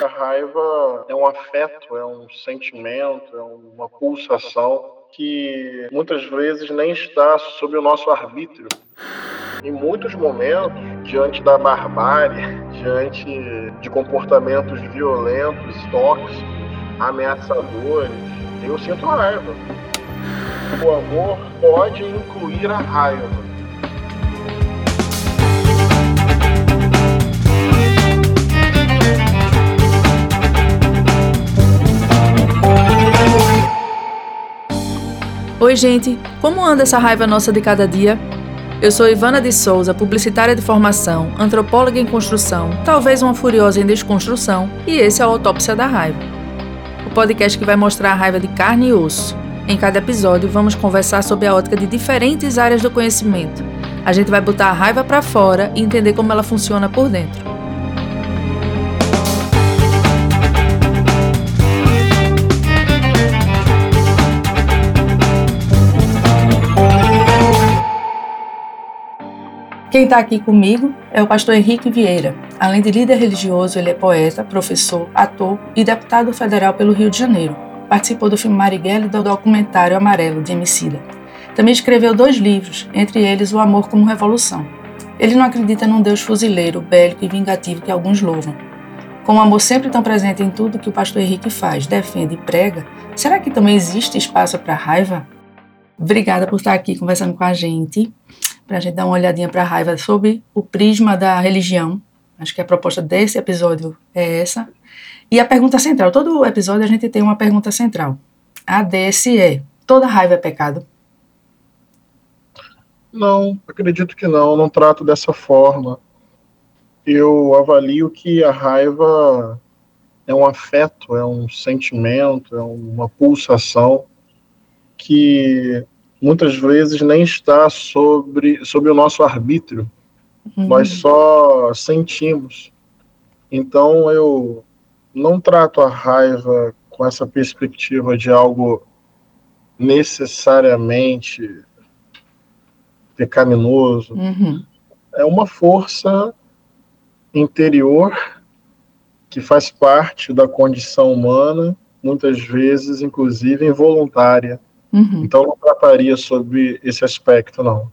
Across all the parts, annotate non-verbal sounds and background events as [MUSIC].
A raiva é um afeto, é um sentimento, é uma pulsação que muitas vezes nem está sob o nosso arbítrio. Em muitos momentos, diante da barbárie, [LAUGHS] diante de comportamentos violentos, tóxicos, ameaçadores, eu sinto raiva. O amor pode incluir a raiva Oi, gente! Como anda essa raiva nossa de cada dia? Eu sou Ivana de Souza, publicitária de formação, antropóloga em construção, talvez uma furiosa em desconstrução, e esse é o Autópsia da Raiva. O podcast que vai mostrar a raiva de carne e osso. Em cada episódio, vamos conversar sobre a ótica de diferentes áreas do conhecimento. A gente vai botar a raiva para fora e entender como ela funciona por dentro. Quem está aqui comigo é o pastor Henrique Vieira. Além de líder religioso, ele é poeta, professor, ator e deputado federal pelo Rio de Janeiro. Participou do filme Marighella e do documentário Amarelo, de Emicida. Também escreveu dois livros, entre eles O Amor como Revolução. Ele não acredita num Deus fuzileiro, bélico e vingativo que alguns louvam. Com o amor sempre tão presente em tudo que o pastor Henrique faz, defende e prega, será que também existe espaço para raiva? Obrigada por estar aqui conversando com a gente para a gente dar uma olhadinha para a raiva sob o prisma da religião. Acho que a proposta desse episódio é essa. E a pergunta central: todo episódio a gente tem uma pergunta central. A desse é: toda raiva é pecado? Não, acredito que não. Não trato dessa forma. Eu avalio que a raiva é um afeto, é um sentimento, é uma pulsação que muitas vezes nem está sobre, sobre o nosso arbítrio. Uhum. Nós só sentimos. Então eu não trato a raiva com essa perspectiva de algo necessariamente pecaminoso. Uhum. É uma força interior que faz parte da condição humana, muitas vezes, inclusive, involuntária. Uhum. Então, não trataria sobre esse aspecto, não.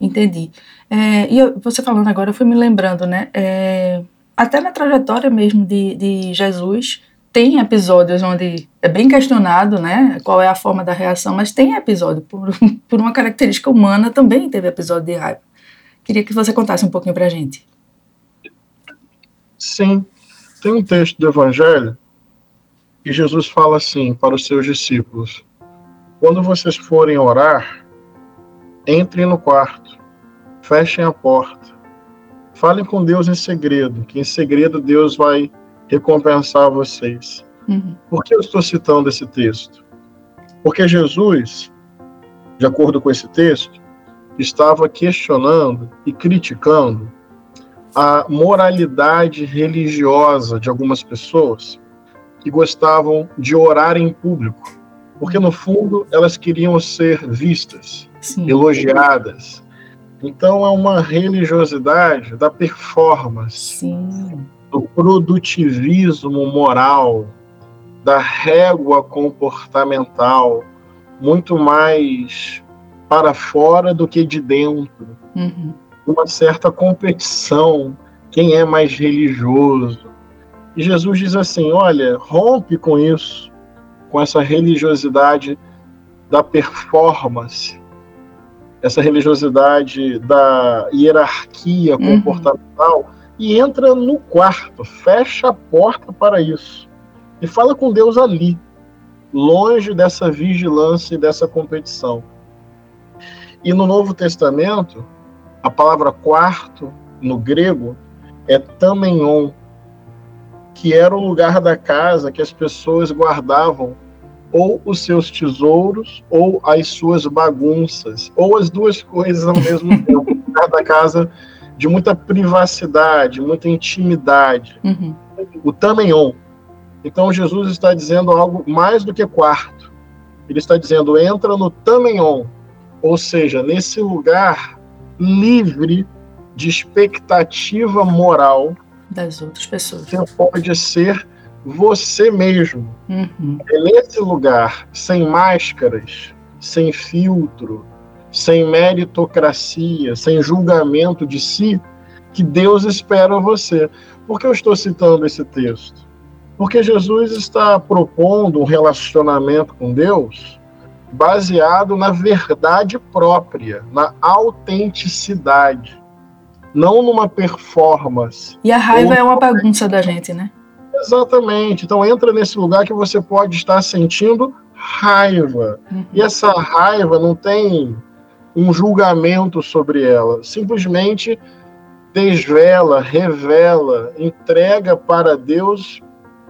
Entendi. É, e eu, você falando agora, eu fui me lembrando, né? É, até na trajetória mesmo de, de Jesus, tem episódios onde é bem questionado, né? Qual é a forma da reação, mas tem episódio, por, [LAUGHS] por uma característica humana, também teve episódio de raiva. Queria que você contasse um pouquinho pra gente. Sim. Tem um texto do Evangelho que Jesus fala assim para os seus discípulos: quando vocês forem orar, entrem no quarto, fechem a porta, falem com Deus em segredo, que em segredo Deus vai recompensar vocês. Uhum. Por que eu estou citando esse texto? Porque Jesus, de acordo com esse texto, estava questionando e criticando a moralidade religiosa de algumas pessoas que gostavam de orar em público porque no fundo elas queriam ser vistas, Sim. elogiadas. Então é uma religiosidade da performance, Sim. do produtivismo moral, da régua comportamental, muito mais para fora do que de dentro. Uhum. Uma certa competição, quem é mais religioso. E Jesus diz assim: olha, rompe com isso com essa religiosidade da performance, essa religiosidade da hierarquia uhum. comportamental e entra no quarto, fecha a porta para isso e fala com Deus ali, longe dessa vigilância e dessa competição. E no Novo Testamento, a palavra quarto no grego é tamenion, que era o lugar da casa que as pessoas guardavam ou os seus tesouros ou as suas bagunças, ou as duas coisas ao mesmo [LAUGHS] tempo. Cada casa de muita privacidade, muita intimidade. Uhum. O Tamenon. Então Jesus está dizendo algo mais do que quarto. Ele está dizendo entra no Tamenon, ou seja, nesse lugar livre de expectativa moral das outras pessoas. Você pode ser você mesmo. Uhum. É nesse lugar, sem máscaras, sem filtro, sem meritocracia, sem julgamento de si, que Deus espera você. Por que eu estou citando esse texto? Porque Jesus está propondo um relacionamento com Deus baseado na verdade própria, na autenticidade, não numa performance. E a raiva é uma bagunça da gente, né? Exatamente. Então entra nesse lugar que você pode estar sentindo raiva. Uhum. E essa raiva não tem um julgamento sobre ela. Simplesmente desvela, revela, entrega para Deus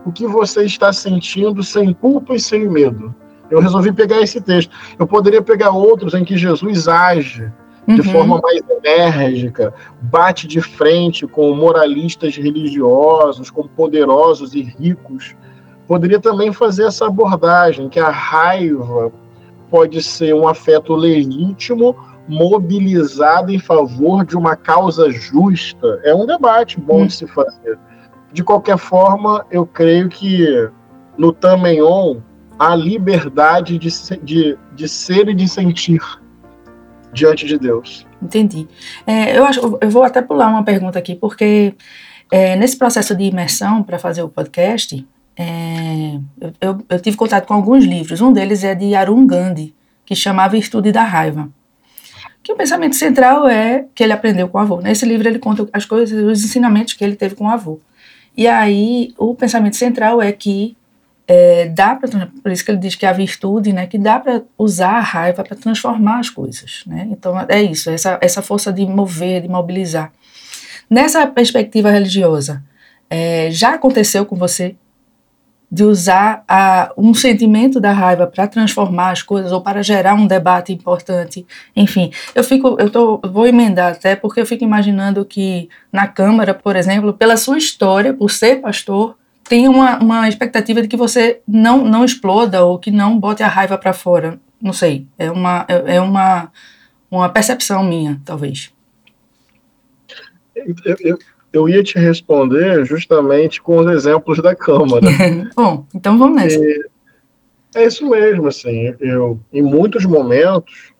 o que você está sentindo sem culpa e sem medo. Eu resolvi pegar esse texto. Eu poderia pegar outros em que Jesus age de uhum. forma mais enérgica, bate de frente com moralistas religiosos, com poderosos e ricos. Poderia também fazer essa abordagem que a raiva pode ser um afeto legítimo mobilizado em favor de uma causa justa. É um debate bom uhum. de se fazer. De qualquer forma, eu creio que no Tamenon há liberdade de, de, de ser e de sentir diante de Deus. Entendi. É, eu, acho, eu vou até pular uma pergunta aqui, porque é, nesse processo de imersão para fazer o podcast, é, eu, eu, tive contato com alguns livros. Um deles é de Arun Gandhi, que chama A Virtude da Raiva. Que o pensamento central é que ele aprendeu com o avô. Nesse livro ele conta as coisas, os ensinamentos que ele teve com o avô. E aí o pensamento central é que é, dá para por isso que ele diz que é a virtude, né, que dá para usar a raiva para transformar as coisas, né? Então é isso, essa essa força de mover, de mobilizar. Nessa perspectiva religiosa, é, já aconteceu com você de usar a, um sentimento da raiva para transformar as coisas ou para gerar um debate importante. Enfim, eu fico, eu tô, vou emendar até porque eu fico imaginando que na Câmara, por exemplo, pela sua história, por ser pastor, tem uma, uma expectativa de que você não, não exploda ou que não bote a raiva para fora. Não sei, é uma, é, é uma, uma percepção minha, talvez. Eu, eu, eu ia te responder justamente com os exemplos da Câmara. [LAUGHS] Bom, então vamos nessa. E é isso mesmo, assim, eu, em muitos momentos,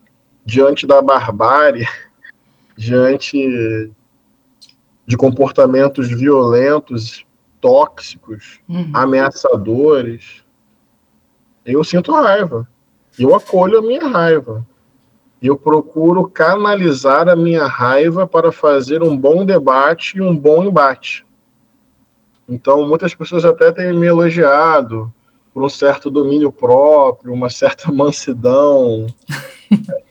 diante da barbárie, diante de comportamentos violentos, tóxicos, uhum. ameaçadores, eu sinto raiva. Eu acolho a minha raiva eu procuro canalizar a minha raiva para fazer um bom debate e um bom embate. Então, muitas pessoas até têm me elogiado por um certo domínio próprio, uma certa [LAUGHS] mansidão.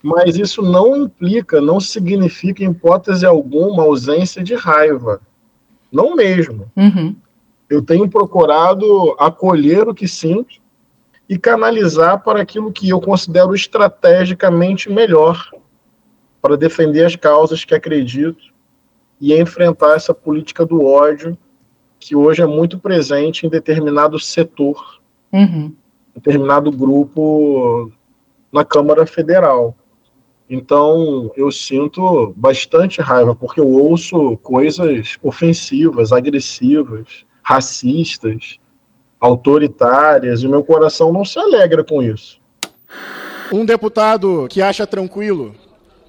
Mas isso não implica, não significa, em hipótese alguma, ausência de raiva. Não mesmo. Uhum. Eu tenho procurado acolher o que sinto e canalizar para aquilo que eu considero estrategicamente melhor para defender as causas que acredito e enfrentar essa política do ódio que hoje é muito presente em determinado setor, uhum. determinado grupo na Câmara Federal. Então, eu sinto bastante raiva, porque eu ouço coisas ofensivas, agressivas, racistas, autoritárias, e meu coração não se alegra com isso. Um deputado que acha tranquilo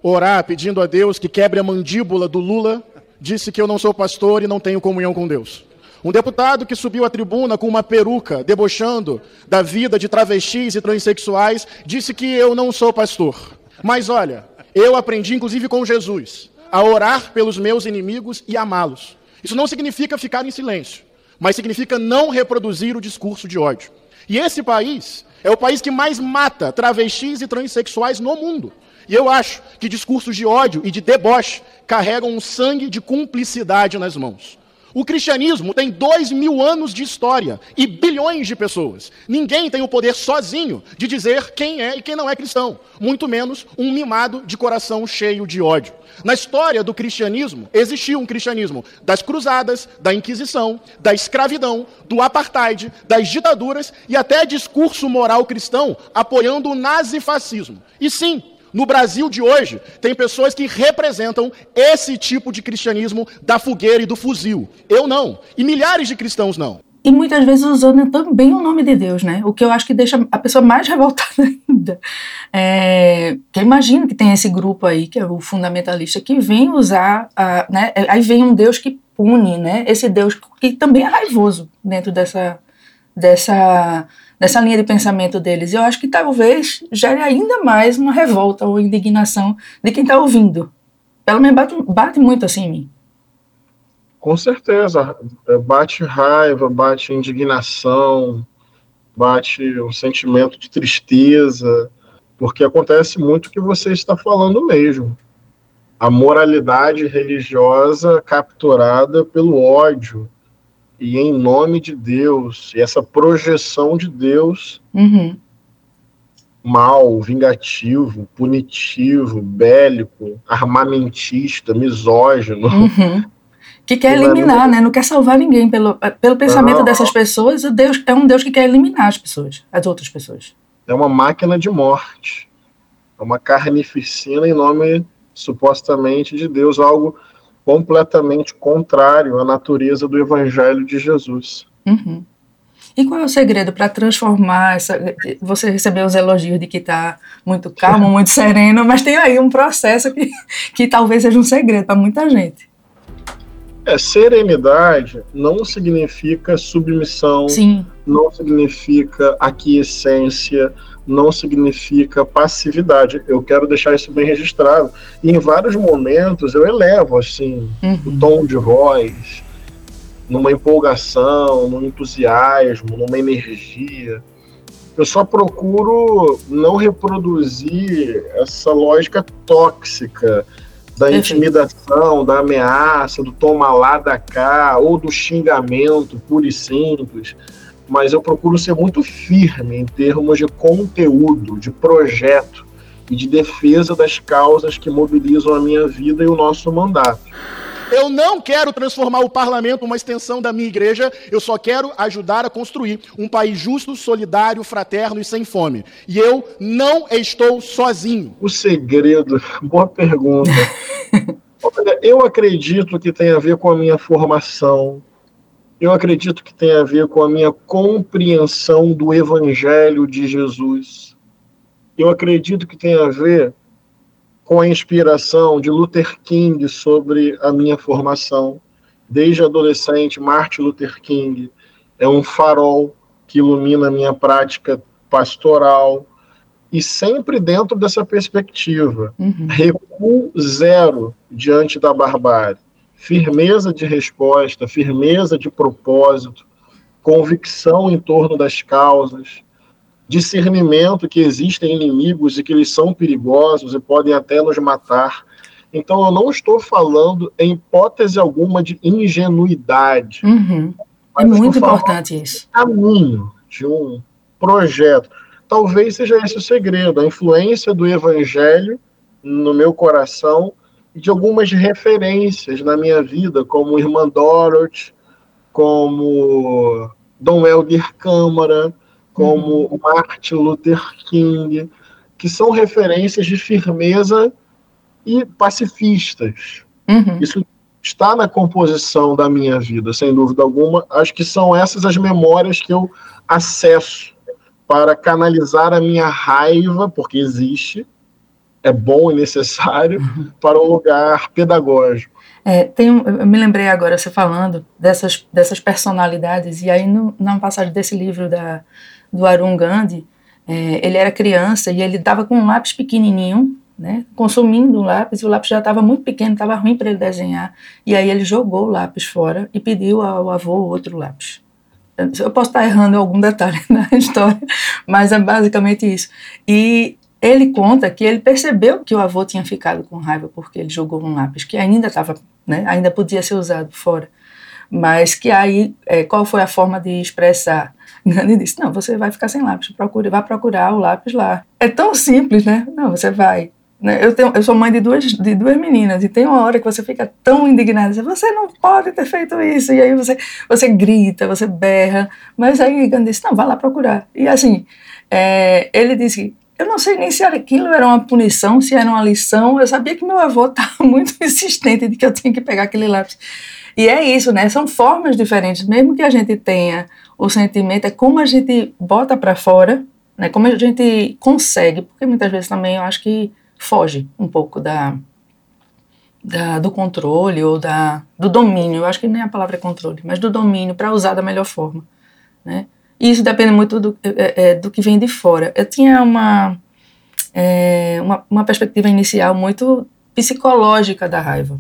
orar pedindo a Deus que quebre a mandíbula do Lula disse que eu não sou pastor e não tenho comunhão com Deus. Um deputado que subiu à tribuna com uma peruca, debochando da vida de travestis e transexuais, disse que eu não sou pastor. Mas olha, eu aprendi, inclusive com Jesus, a orar pelos meus inimigos e amá-los. Isso não significa ficar em silêncio mas significa não reproduzir o discurso de ódio. E esse país é o país que mais mata travestis e transexuais no mundo. E eu acho que discursos de ódio e de deboche carregam um sangue de cumplicidade nas mãos. O cristianismo tem dois mil anos de história e bilhões de pessoas. Ninguém tem o poder sozinho de dizer quem é e quem não é cristão, muito menos um mimado de coração cheio de ódio. Na história do cristianismo, existiu um cristianismo das cruzadas, da Inquisição, da escravidão, do apartheid, das ditaduras e até discurso moral cristão apoiando o nazifascismo. E sim, No Brasil de hoje, tem pessoas que representam esse tipo de cristianismo da fogueira e do fuzil. Eu não. E milhares de cristãos não. E muitas vezes usando também o nome de Deus, né? O que eu acho que deixa a pessoa mais [LAUGHS] revoltada ainda. É, que eu imagino que tem esse grupo aí, que é o fundamentalista, que vem usar, a, né? Aí vem um Deus que pune, né? Esse Deus que também é raivoso dentro dessa, dessa, dessa linha de pensamento deles. E eu acho que talvez gere ainda mais uma revolta ou indignação de quem está ouvindo. Pelo menos bate, bate muito assim em mim. Com certeza. Bate raiva, bate indignação, bate um sentimento de tristeza, porque acontece muito o que você está falando mesmo. A moralidade religiosa capturada pelo ódio, e em nome de Deus, e essa projeção de Deus uhum. mal, vingativo, punitivo, bélico, armamentista, misógino. Uhum. [LAUGHS] Que quer eliminar, né? Não quer salvar ninguém. Pelo, pelo pensamento não. dessas pessoas, Deus é um Deus que quer eliminar as pessoas, as outras pessoas. É uma máquina de morte. É uma carnificina em nome, supostamente, de Deus, algo completamente contrário à natureza do Evangelho de Jesus. Uhum. E qual é o segredo para transformar essa. Você recebeu os elogios de que está muito calmo, [LAUGHS] muito sereno, mas tem aí um processo que, que talvez seja um segredo para muita gente. É, serenidade não significa submissão, Sim. não significa aquiescência, não significa passividade. Eu quero deixar isso bem registrado. E em vários momentos eu elevo assim uhum. o tom de voz, numa empolgação, num entusiasmo, numa energia. Eu só procuro não reproduzir essa lógica tóxica da intimidação, da ameaça, do toma lá da cá, ou do xingamento puro e simples mas eu procuro ser muito firme em termos de conteúdo, de projeto e de defesa das causas que mobilizam a minha vida e o nosso mandato. Eu não quero transformar o parlamento uma extensão da minha igreja, eu só quero ajudar a construir um país justo, solidário, fraterno e sem fome. E eu não estou sozinho. O segredo, [LAUGHS] boa pergunta. Olha, eu acredito que tem a ver com a minha formação, eu acredito que tem a ver com a minha compreensão do Evangelho de Jesus. Eu acredito que tem a ver com a inspiração de Luther King sobre a minha formação. Desde adolescente, Martin Luther King é um farol que ilumina a minha prática pastoral e sempre dentro dessa perspectiva. Uhum. Recuo zero diante da barbárie firmeza de resposta, firmeza de propósito, convicção em torno das causas, discernimento que existem inimigos e que eles são perigosos e podem até nos matar. Então, eu não estou falando em hipótese alguma de ingenuidade. Uhum. É muito importante isso. Caminho de um projeto. Talvez seja esse o segredo, a influência do evangelho no meu coração de algumas referências na minha vida, como Irmã Dorothy, como Dom Helder Câmara, como uhum. Martin Luther King, que são referências de firmeza e pacifistas. Uhum. Isso está na composição da minha vida, sem dúvida alguma. Acho que são essas as memórias que eu acesso para canalizar a minha raiva, porque existe, é bom e necessário uhum. para um lugar pedagógico. É, tem, eu me lembrei agora, você falando dessas, dessas personalidades, e aí no, na passagem desse livro da, do Arun Gandhi, é, ele era criança e ele estava com um lápis pequenininho, né, consumindo um lápis, e o lápis já estava muito pequeno, estava ruim para ele desenhar, e aí ele jogou o lápis fora e pediu ao avô outro lápis. Eu posso estar errando algum detalhe [LAUGHS] na história, mas é basicamente isso. E ele conta que ele percebeu que o avô tinha ficado com raiva porque ele jogou um lápis que ainda estava, né, ainda podia ser usado fora. Mas que aí, é, qual foi a forma de expressar? Ele disse: Não, você vai ficar sem lápis, procure, vai procurar o lápis lá. É tão simples, né? Não, você vai. Né? Eu, tenho, eu sou mãe de duas, de duas meninas e tem uma hora que você fica tão indignada, você não pode ter feito isso, e aí você, você grita, você berra, mas aí Gandhi disse, não, vai lá procurar. E assim, é, ele disse eu não sei nem se aquilo era uma punição, se era uma lição. Eu sabia que meu avô estava [LAUGHS] muito insistente de que eu tinha que pegar aquele lápis. E é isso, né? São formas diferentes. Mesmo que a gente tenha o sentimento, é como a gente bota para fora, né? Como a gente consegue, porque muitas vezes também eu acho que foge um pouco da, da do controle ou da, do domínio. Eu acho que nem a palavra é controle, mas do domínio para usar da melhor forma, né? E isso depende muito do, é, é, do que vem de fora. Eu tinha uma, é, uma, uma perspectiva inicial muito psicológica da raiva.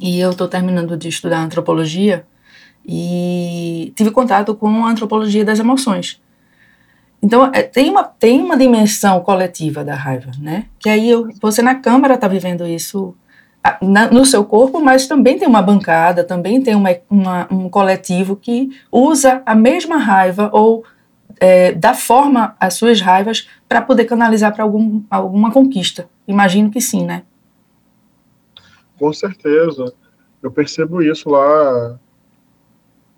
E eu estou terminando de estudar antropologia e tive contato com a antropologia das emoções. Então, é, tem, uma, tem uma dimensão coletiva da raiva, né? Que aí eu, você na Câmara está vivendo isso na, no seu corpo, mas também tem uma bancada, também tem uma, uma, um coletivo que usa a mesma raiva ou é, dá forma às suas raivas para poder canalizar para algum, alguma conquista. Imagino que sim, né? Com certeza. Eu percebo isso lá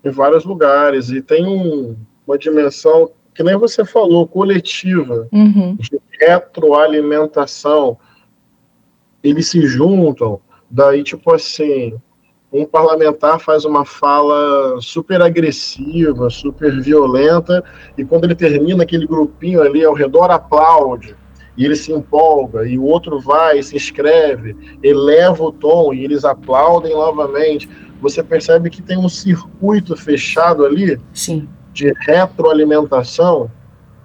em vários lugares. E tem um, uma dimensão, que nem você falou, coletiva, uhum. de retroalimentação eles se juntam, daí, tipo assim, um parlamentar faz uma fala super agressiva, super violenta, e quando ele termina, aquele grupinho ali ao redor aplaude, e ele se empolga, e o outro vai, se inscreve, eleva o tom, e eles aplaudem novamente. Você percebe que tem um circuito fechado ali Sim. de retroalimentação,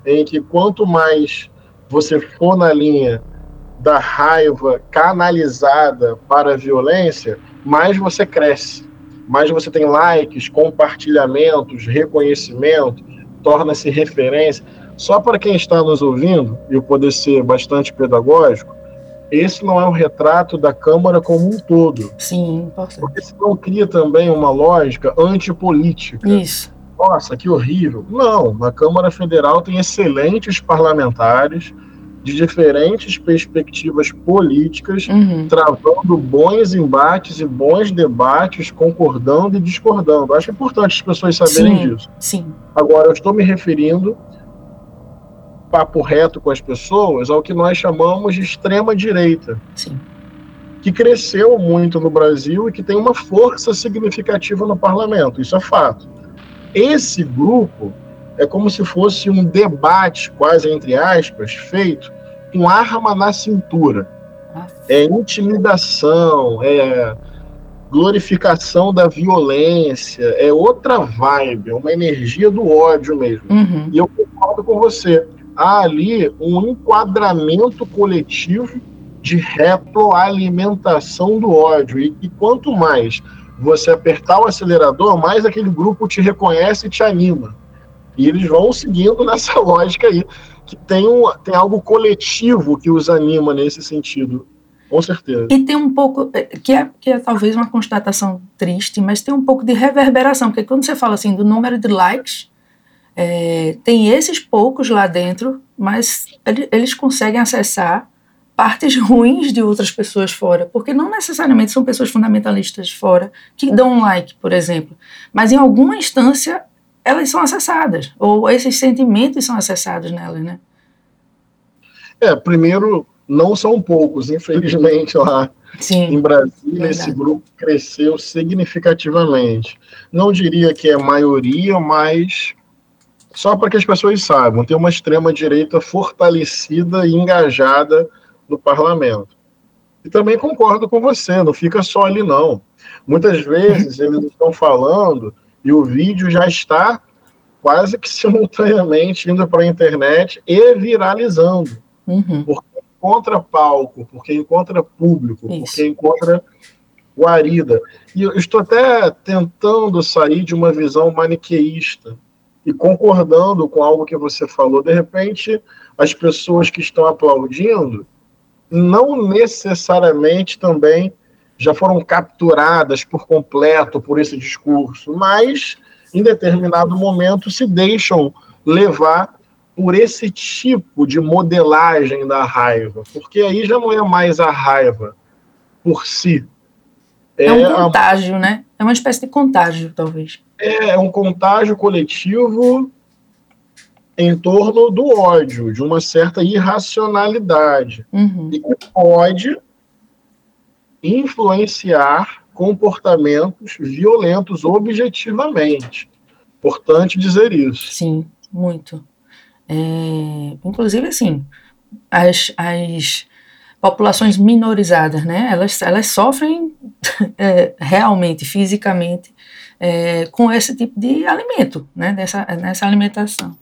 em que quanto mais você for na linha da raiva canalizada para a violência, mais você cresce, mais você tem likes, compartilhamentos, reconhecimento, torna-se referência. Só para quem está nos ouvindo, e eu poder ser bastante pedagógico, esse não é um retrato da Câmara como um todo. Sim, importante. Porque senão cria também uma lógica antipolítica. Isso. Nossa, que horrível. Não, na Câmara Federal tem excelentes parlamentares, de diferentes perspectivas políticas, uhum. travando bons embates e bons debates, concordando e discordando. Acho importante as pessoas saberem sim, disso. Sim. Agora, eu estou me referindo, papo reto com as pessoas, ao que nós chamamos de extrema-direita. Sim. Que cresceu muito no Brasil e que tem uma força significativa no parlamento. Isso é fato. Esse grupo é como se fosse um debate, quase entre aspas, feito com arma na cintura. É intimidação, é glorificação da violência, é outra vibe, é uma energia do ódio mesmo. Uhum. E eu concordo com você. Há ali um enquadramento coletivo de retroalimentação do ódio. E, e quanto mais você apertar o acelerador, mais aquele grupo te reconhece e te anima. E eles vão seguindo [LAUGHS] nessa lógica aí, que tem, um, tem algo coletivo que os anima nesse sentido. Com certeza. E tem um pouco, é, que é, que é talvez uma constatação triste, mas tem um pouco de reverberação, porque quando você fala assim do número de likes, é, tem esses poucos lá dentro, mas eles conseguem acessar partes [LAUGHS] ruins de outras pessoas fora, porque não necessariamente são pessoas fundamentalistas fora que dão um like, por exemplo, mas em alguma instância elas são acessadas, ou esses sentimentos são acessados nelas, né? É, primeiro, não são poucos, infelizmente, lá Sim, em Brasília, esse grupo cresceu significativamente. Não diria que é maioria, mas só para que as pessoas saibam, tem uma extrema-direita fortalecida e engajada no parlamento. E também concordo com você, não fica só ali, não. Muitas vezes eles estão falando e o vídeo já está quase que [LAUGHS] simultaneamente indo para a internet e viralizando. Uhum. Porque encontra palco, porque encontra público, Isso. porque encontra guarida. E eu estou até tentando sair de uma visão maniqueísta e concordando com algo que você falou. De repente, as pessoas que estão aplaudindo não necessariamente também já foram capturadas por completo por esse discurso, mas em determinado momento se deixam levar por esse tipo de modelagem da raiva, porque aí já não é mais a raiva por si. É, um a- contágio, né? É uma espécie de contágio, talvez. é um contágio coletivo em torno do ódio, de uma certa irracionalidade. Uhum. E que pode influenciar comportamentos violentos objetivamente. Importante dizer isso. Sim, muito. É, inclusive, assim, as, as populações minorizadas, né? Elas, elas sofrem [LAUGHS] é, realmente, fisicamente, é, com esse tipo de alimento, né? Nessa, nessa alimentação.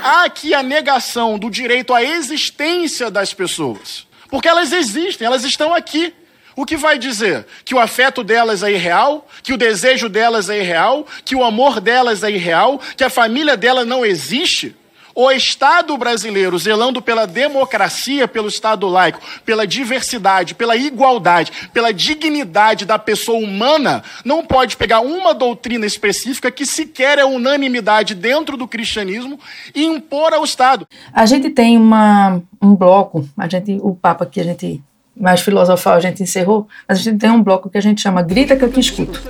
Há aqui a negação do direito à existência das pessoas. Porque elas existem, elas estão aqui. O que vai dizer? Que o afeto delas é irreal, que o desejo delas é irreal, que o amor delas é irreal, que a família dela não existe? O Estado brasileiro, zelando pela democracia, pelo Estado laico, pela diversidade, pela igualdade, pela dignidade da pessoa humana, não pode pegar uma doutrina específica que sequer é unanimidade dentro do cristianismo e impor ao Estado. A gente tem uma, um bloco, a gente, o Papa que a gente mais filosofal a gente encerrou, mas a gente tem um bloco que a gente chama Grita que eu te escuto.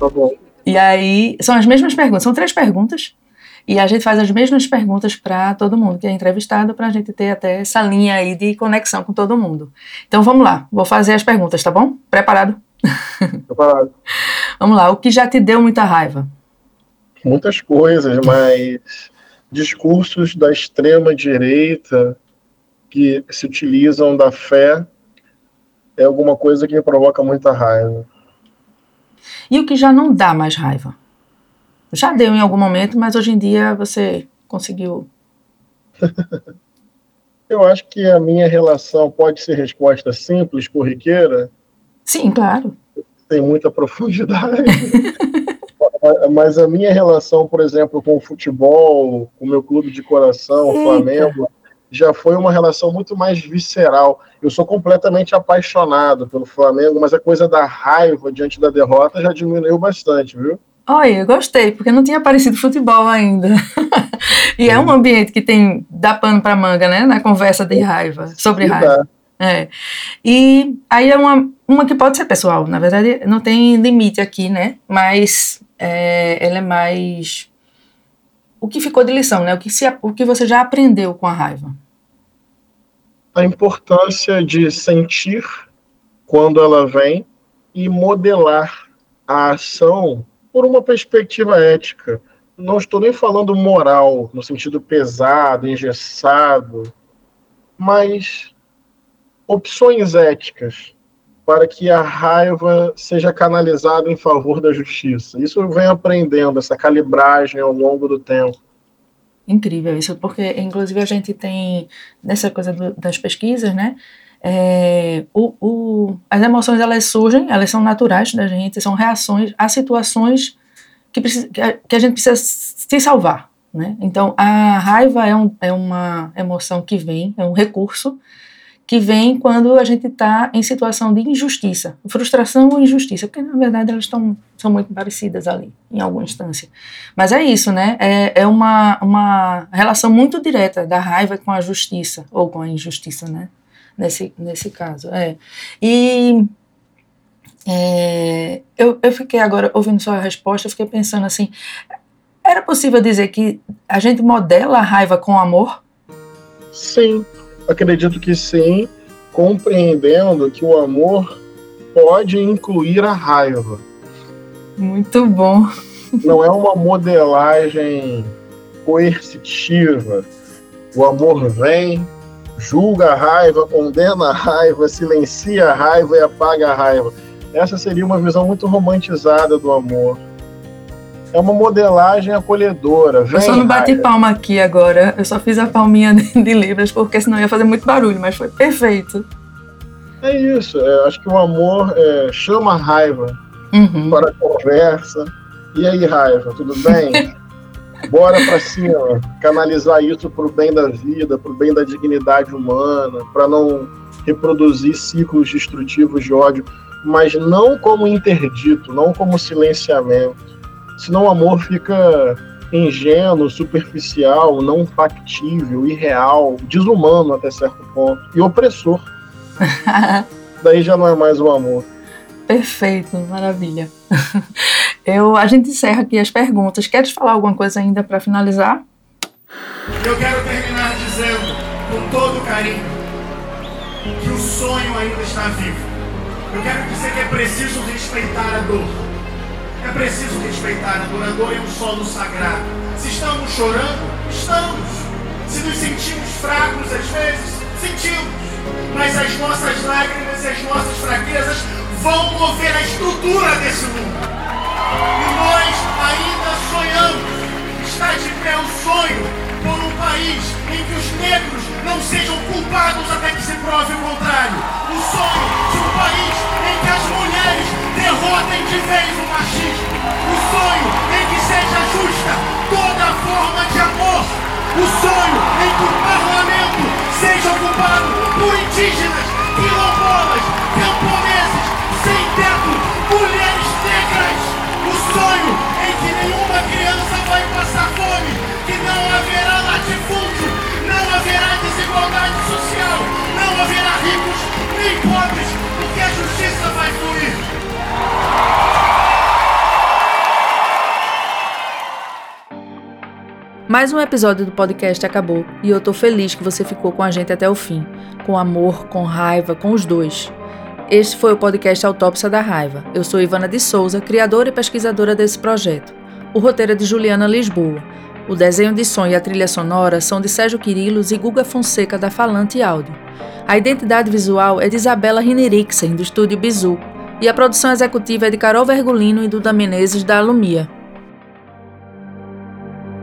Tá bom. E aí são as mesmas perguntas, são três perguntas e a gente faz as mesmas perguntas para todo mundo que é entrevistado, para a gente ter até essa linha aí de conexão com todo mundo. Então vamos lá, vou fazer as perguntas, tá bom? Preparado? [LAUGHS] Preparado. vamos lá, o que já te deu muita raiva? Muitas coisas, mas discursos da extrema direita que se utilizam da fé é alguma coisa que me provoca muita raiva. E o que já não dá mais raiva? Já deu em algum momento, mas hoje em dia você conseguiu. [LAUGHS] Eu acho que a minha relação pode ser resposta simples, corriqueira. Sim, claro. Tem muita profundidade. [LAUGHS] mas a minha relação, por exemplo, com o futebol, com o meu clube de coração, o Flamengo, já foi uma relação muito mais visceral. Eu sou completamente apaixonado pelo Flamengo, mas a coisa da raiva diante da derrota já diminuiu bastante, viu? Olha, eu gostei, porque não tinha aparecido futebol ainda. [LAUGHS] e é um ambiente que tem dá pano para manga, né? Na conversa de raiva, sobre raiva. É. E aí é uma, uma que pode ser pessoal, na verdade não tem limite aqui, né? Mas é, ela é mais o que ficou de lição, né? O que, se, o que você já aprendeu com a raiva? A importância de sentir quando ela vem e modelar a ação por uma perspectiva ética. Não estou nem falando moral, no sentido pesado, engessado, mas opções éticas para que a raiva seja canalizada em favor da justiça. Isso eu venho aprendendo, essa calibragem ao longo do tempo. Incrível isso, porque inclusive a gente tem nessa coisa do, das pesquisas, né? É, o, o, as emoções elas surgem, elas são naturais da gente, são reações a situações que, precisa, que, a, gente precisa se salvar. Né? Então, a raiva é, um, é uma emoção que vem, é um recurso que vem quando a gente está em situação de injustiça, frustração ou injustiça, porque na verdade elas estão são muito parecidas ali, em alguma instância. Mas é isso, né? É, é uma, uma relação muito direta da raiva com a justiça, ou com a injustiça, né? Nesse, nesse caso. É. E é, eu, eu fiquei agora, ouvindo sua resposta, eu fiquei pensando assim, era possível dizer que a gente modela a raiva com amor? Sim, acredito que sim, compreendendo que o amor pode incluir a raiva. Muito bom. Não é uma modelagem coercitiva. O amor vem, julga a raiva, condena a raiva, silencia a raiva e apaga a raiva. Essa seria uma visão muito romantizada do amor. É uma modelagem acolhedora. Vem, eu só não bati raiva. palma aqui agora. Eu só fiz a palminha [LAUGHS] de Libras, porque senão ia fazer muito barulho, mas foi perfeito. É isso. É, acho que o amor é, chama a raiva uhum. para a conversa. E aí, raiva, tudo bem? [LAUGHS] Bora para cima, canalizar isso para o bem da vida, para o bem da dignidade humana, para não reproduzir ciclos destrutivos de ódio, mas não como interdito, não como silenciamento. Senão o amor fica ingênuo, superficial, não factível, irreal, desumano até certo ponto e opressor. [LAUGHS] Daí já não é mais o amor. Perfeito, maravilha. Eu, a gente encerra aqui as perguntas. Queres falar alguma coisa ainda para finalizar? Eu quero terminar dizendo, com todo carinho, que o sonho ainda está vivo. Eu quero dizer que é preciso respeitar a dor. É preciso respeitar a dor. A dor é um solo sagrado. Se estamos chorando, estamos. Se nos sentimos fracos às vezes, sentimos. Mas as nossas lágrimas e as nossas fraquezas vão mover a estrutura desse mundo. E nós ainda sonhamos. Está de pé o sonho por um país em que os negros não sejam culpados até que se prove o contrário. O sonho de um país em que as mulheres derrotem de vez o machismo. O sonho em que seja justa toda forma de amor. O sonho em que o parlamento seja ocupado por indígenas, quilombolas, camponeses, sem teto, sonho em que nenhuma criança vai passar fome que não haverá latifúndio, não haverá desigualdade social, não haverá ricos nem pobres, porque a justiça vai fluir. Mais um episódio do podcast acabou e eu tô feliz que você ficou com a gente até o fim, com amor, com raiva, com os dois. Este foi o podcast Autópsia da Raiva. Eu sou Ivana de Souza, criadora e pesquisadora desse projeto. O roteiro é de Juliana Lisboa. O desenho de som e a trilha sonora são de Sérgio Quirilos e Guga Fonseca da Falante Áudio. A identidade visual é de Isabela Rinerixen, do estúdio Bizu, e a produção executiva é de Carol Vergolino e Duda Menezes, da Alumia.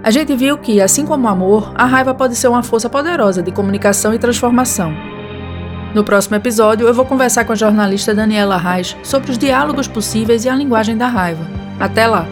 A gente viu que, assim como o amor, a raiva pode ser uma força poderosa de comunicação e transformação. No próximo episódio, eu vou conversar com a jornalista Daniela Reis sobre os diálogos possíveis e a linguagem da raiva. Até lá!